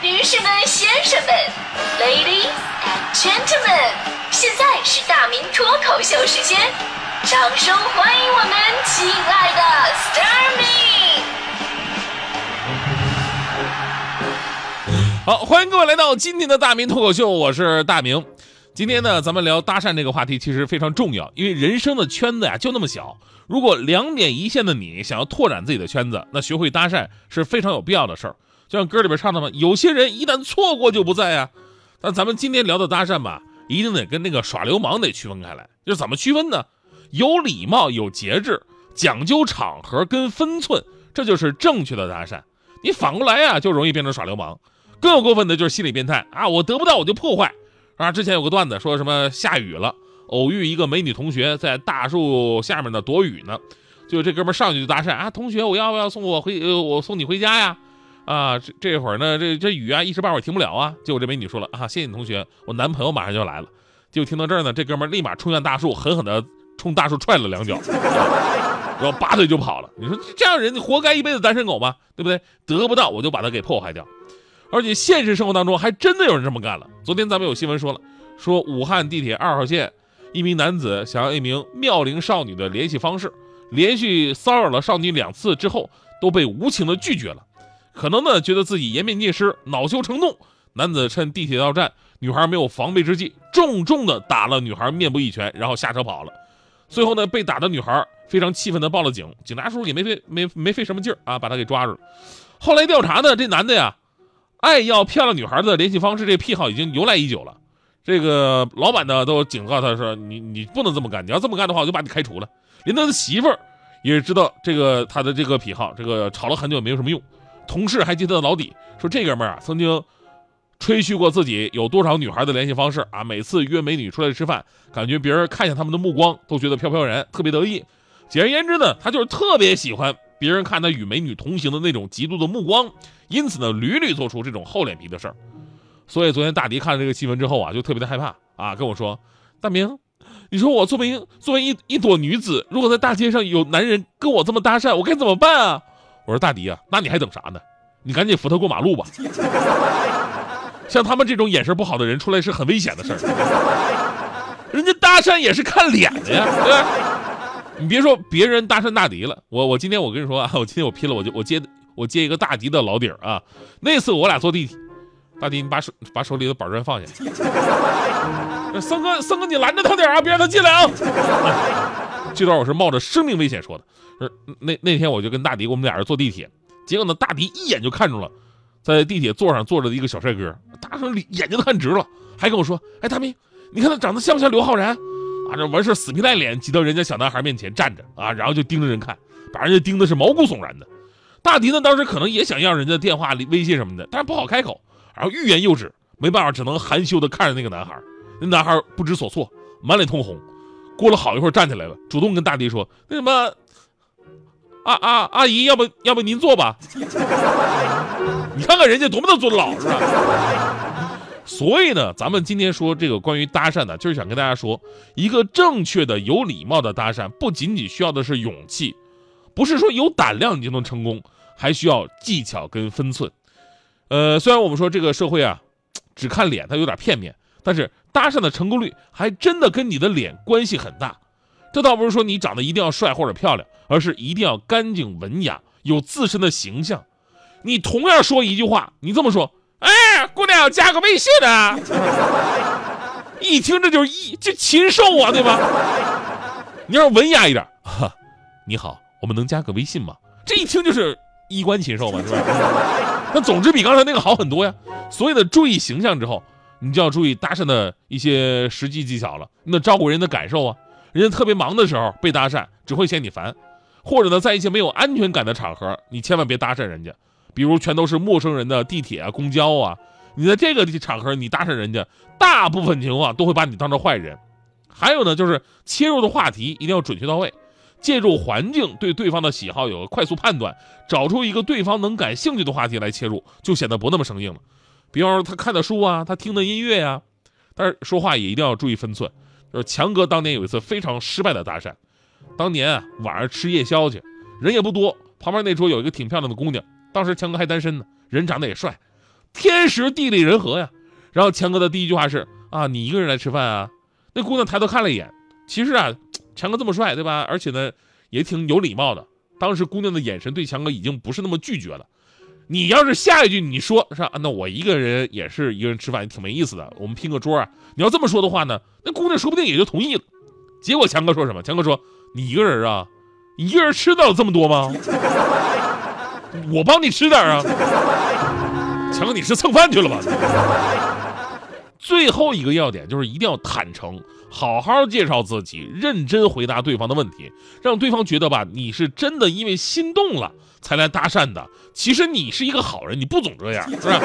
女士们、先生们，Ladies and Gentlemen，现在是大明脱口秀时间，掌声欢迎我们亲爱的 s t a r m y 好，欢迎各位来到今天的大明脱口秀，我是大明。今天呢，咱们聊搭讪这个话题，其实非常重要，因为人生的圈子呀就那么小。如果两点一线的你想要拓展自己的圈子，那学会搭讪是非常有必要的事儿。就像歌里边唱的嘛，有些人一旦错过就不在呀。但咱们今天聊的搭讪吧，一定得跟那个耍流氓得区分开来。就是怎么区分呢？有礼貌、有节制，讲究场合跟分寸，这就是正确的搭讪。你反过来呀，就容易变成耍流氓。更有过分的就是心理变态啊！我得不到我就破坏。啊，之前有个段子说什么下雨了，偶遇一个美女同学在大树下面呢躲雨呢，就这哥们上去就搭讪啊，同学，我要不要送我回，呃，我送你回家呀？啊，这这会儿呢，这这雨啊，一时半会儿停不了啊。结果这美女说了啊，谢谢你同学，我男朋友马上就来了。结果听到这儿呢，这哥们儿立马冲向大树，狠狠地冲大树踹了两脚，然后拔腿就跑了。你说这样人，你活该一辈子单身狗吗？对不对？得不到我就把他给破坏掉。而且现实生活当中还真的有人这么干了。昨天咱们有新闻说了，说武汉地铁二号线一名男子想要一名妙龄少女的联系方式，连续骚扰了少女两次之后，都被无情的拒绝了。可能呢，觉得自己颜面尽失，恼羞成怒，男子趁地铁到站，女孩没有防备之际，重重的打了女孩面部一拳，然后下车跑了。最后呢，被打的女孩非常气愤的报了警，警察叔叔也没费没没费什么劲儿啊，把他给抓住了。后来调查呢，这男的呀，爱要漂亮女孩的联系方式，这癖好已经由来已久了。这个老板呢，都警告他说：“你你不能这么干，你要这么干的话，我就把你开除了。”连他的媳妇儿也知道这个他的这个癖好，这个吵了很久也没有什么用。同事还记得老底，说这哥们儿啊曾经吹嘘过自己有多少女孩的联系方式啊，每次约美女出来吃饭，感觉别人看见他们的目光都觉得飘飘然，特别得意。简而言之呢，他就是特别喜欢别人看他与美女同行的那种嫉妒的目光，因此呢屡屡做出这种厚脸皮的事儿。所以昨天大迪看了这个新闻之后啊，就特别的害怕啊，跟我说：“大明，你说我作为 作为一一朵女子，如果在大街上有男人跟我这么搭讪，我该怎么办啊？”我说大迪啊，那你还等啥呢？你赶紧扶他过马路吧。像他们这种眼神不好的人出来是很危险的事儿。人家搭讪也是看脸的呀，对吧？你别说别人搭讪大迪了，我我今天我跟你说啊，我今天我拼了，我就我接我接一个大迪的老底儿啊。那次我俩坐地铁，大迪你把手把手里的板砖放下。森哥森哥你拦着他点啊，别让他进来啊。这段我是冒着生命危险说的。是那那天我就跟大迪，我们俩人坐地铁，结果呢，大迪一眼就看中了，在地铁座上坐着的一个小帅哥，大声眼睛都看直了，还跟我说：“哎，大明，你看他长得像不像刘昊然？”啊，这完事死皮赖脸挤到人家小男孩面前站着啊，然后就盯着人看，把人家盯的是毛骨悚然的。大迪呢，当时可能也想要人家电话、微信什么的，但是不好开口，然后欲言又止，没办法，只能含羞的看着那个男孩。那男孩不知所措，满脸通红，过了好一会儿站起来了，主动跟大迪说：“那什么。”啊啊！阿姨，要不要不您坐吧？你看看人家多么的尊老，是吧？所以呢，咱们今天说这个关于搭讪呢，就是想跟大家说，一个正确的、有礼貌的搭讪，不仅仅需要的是勇气，不是说有胆量你就能成功，还需要技巧跟分寸。呃，虽然我们说这个社会啊，只看脸，它有点片面，但是搭讪的成功率还真的跟你的脸关系很大。这倒不是说你长得一定要帅或者漂亮，而是一定要干净文雅，有自身的形象。你同样说一句话，你这么说，哎，姑娘，加个微信啊！一听这就是一就禽兽啊，对吧？你要文雅一点，哈，你好，我们能加个微信吗？这一听就是衣冠禽兽嘛，是吧？那总之比刚才那个好很多呀。所以呢，注意形象之后，你就要注意搭讪的一些实际技巧了。那照顾人的感受啊。人家特别忙的时候被搭讪，只会嫌你烦；或者呢，在一些没有安全感的场合，你千万别搭讪人家。比如全都是陌生人的地铁啊、公交啊，你在这个场合你搭讪人家，大部分情况都会把你当成坏人。还有呢，就是切入的话题一定要准确到位，借助环境对对方的喜好有个快速判断，找出一个对方能感兴趣的话题来切入，就显得不那么生硬了。比方说他看的书啊，他听的音乐呀，但是说话也一定要注意分寸。就是强哥当年有一次非常失败的搭讪，当年啊晚上吃夜宵去，人也不多，旁边那桌有一个挺漂亮的姑娘，当时强哥还单身呢，人长得也帅，天时地利人和呀。然后强哥的第一句话是啊，你一个人来吃饭啊？那姑娘抬头看了一眼，其实啊，强哥这么帅，对吧？而且呢，也挺有礼貌的。当时姑娘的眼神对强哥已经不是那么拒绝了。你要是下一句你说是吧？那我一个人也是一个人吃饭，也挺没意思的。我们拼个桌啊。你要这么说的话呢，那姑娘说不定也就同意了。结果强哥说什么？强哥说：“你一个人啊，一个人吃得了这么多吗？我帮你吃点啊。”强哥，你是蹭饭去了吧？最后一个要点就是一定要坦诚，好好介绍自己，认真回答对方的问题，让对方觉得吧，你是真的因为心动了才来搭讪的。其实你是一个好人，你不总这样，是吧？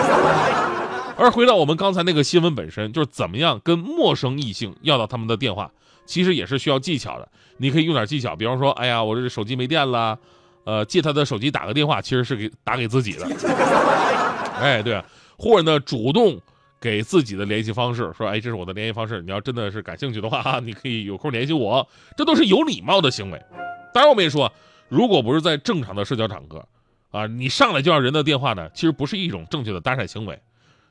而回到我们刚才那个新闻本身，就是怎么样跟陌生异性要到他们的电话，其实也是需要技巧的。你可以用点技巧，比方说，哎呀，我这手机没电了，呃，借他的手机打个电话，其实是给打给自己的。哎，对，或者呢，主动。给自己的联系方式说，哎，这是我的联系方式，你要真的是感兴趣的话，你可以有空联系我，这都是有礼貌的行为。当然，我们也说，如果不是在正常的社交场合，啊，你上来就要人的电话呢，其实不是一种正确的搭讪行为。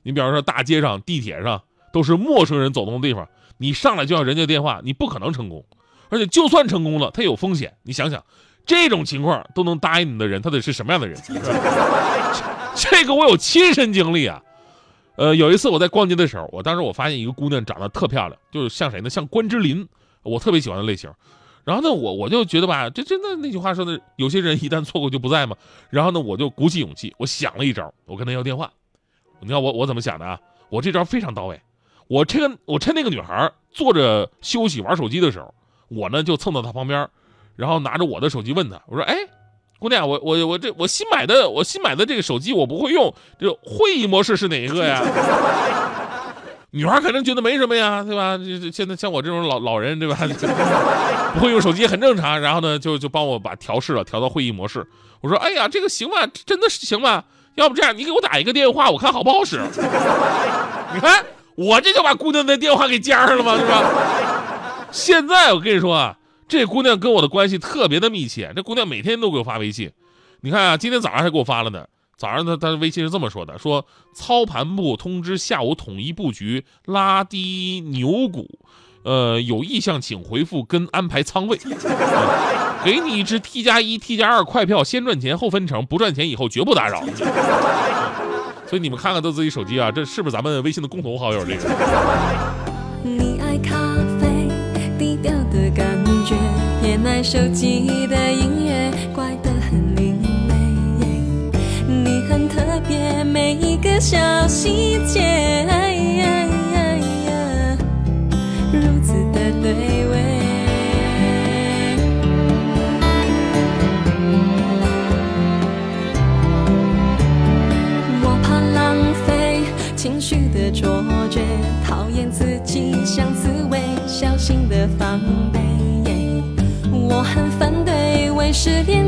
你比方说大街上、地铁上都是陌生人走动的地方，你上来就要人家电话，你不可能成功。而且就算成功了，他有风险。你想想，这种情况都能答应你的人，他得是什么样的人？这个我有亲身经历啊。呃，有一次我在逛街的时候，我当时我发现一个姑娘长得特漂亮，就是像谁呢？像关之琳，我特别喜欢的类型。然后呢，我我就觉得吧，这真的那句话说的，有些人一旦错过就不在嘛。然后呢，我就鼓起勇气，我想了一招，我跟她要电话。你看我我怎么想的啊？我这招非常到位。我趁我趁那个女孩坐着休息玩手机的时候，我呢就蹭到她旁边，然后拿着我的手机问她，我说：“哎。”姑娘，我我我这我新买的我新买的这个手机我不会用，这会议模式是哪一个呀？女孩肯定觉得没什么呀，对吧？这现在像我这种老老人，对吧？不会用手机很正常。然后呢，就就帮我把调试了，调到会议模式。我说，哎呀，这个行吗？真的是行吗？要不这样，你给我打一个电话，我看好不好使。你看，我这就把姑娘的电话给加上了吗？是吧？现在我跟你说啊。这姑娘跟我的关系特别的密切，这姑娘每天都给我发微信。你看啊，今天早上还给我发了呢。早上他他的微信是这么说的：说操盘部通知下午统一布局拉低牛股，呃，有意向请回复跟安排仓位。给你一支 T 加一 T 加二快票，先赚钱后分成，不赚钱以后绝不打扰。所以你们看看都自己手机啊，这是不是咱们微信的共同好友？这个。你爱咖啡低调的感觉偏爱手机的音乐，怪得每一个小细节，如此的对味。我怕浪费情绪的错觉，讨厌自己像刺猬，小心的防备。我很反对为失恋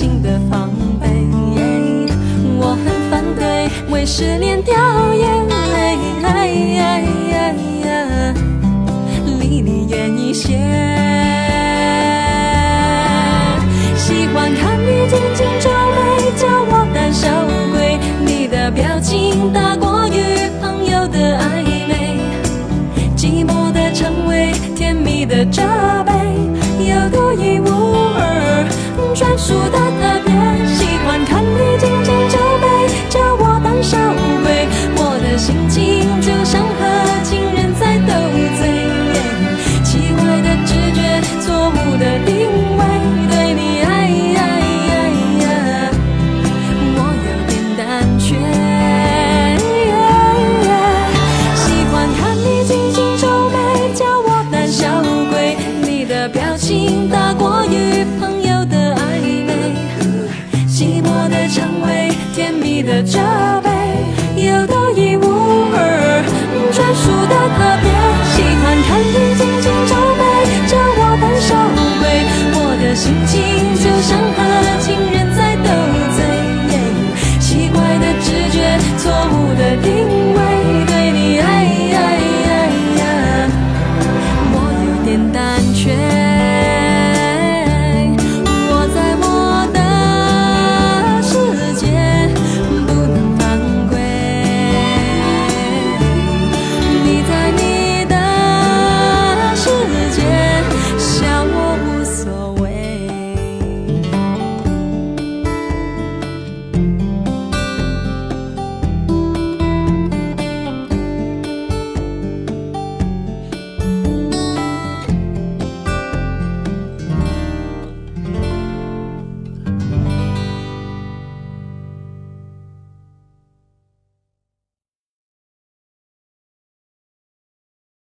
心的防备。我很反对为失恋掉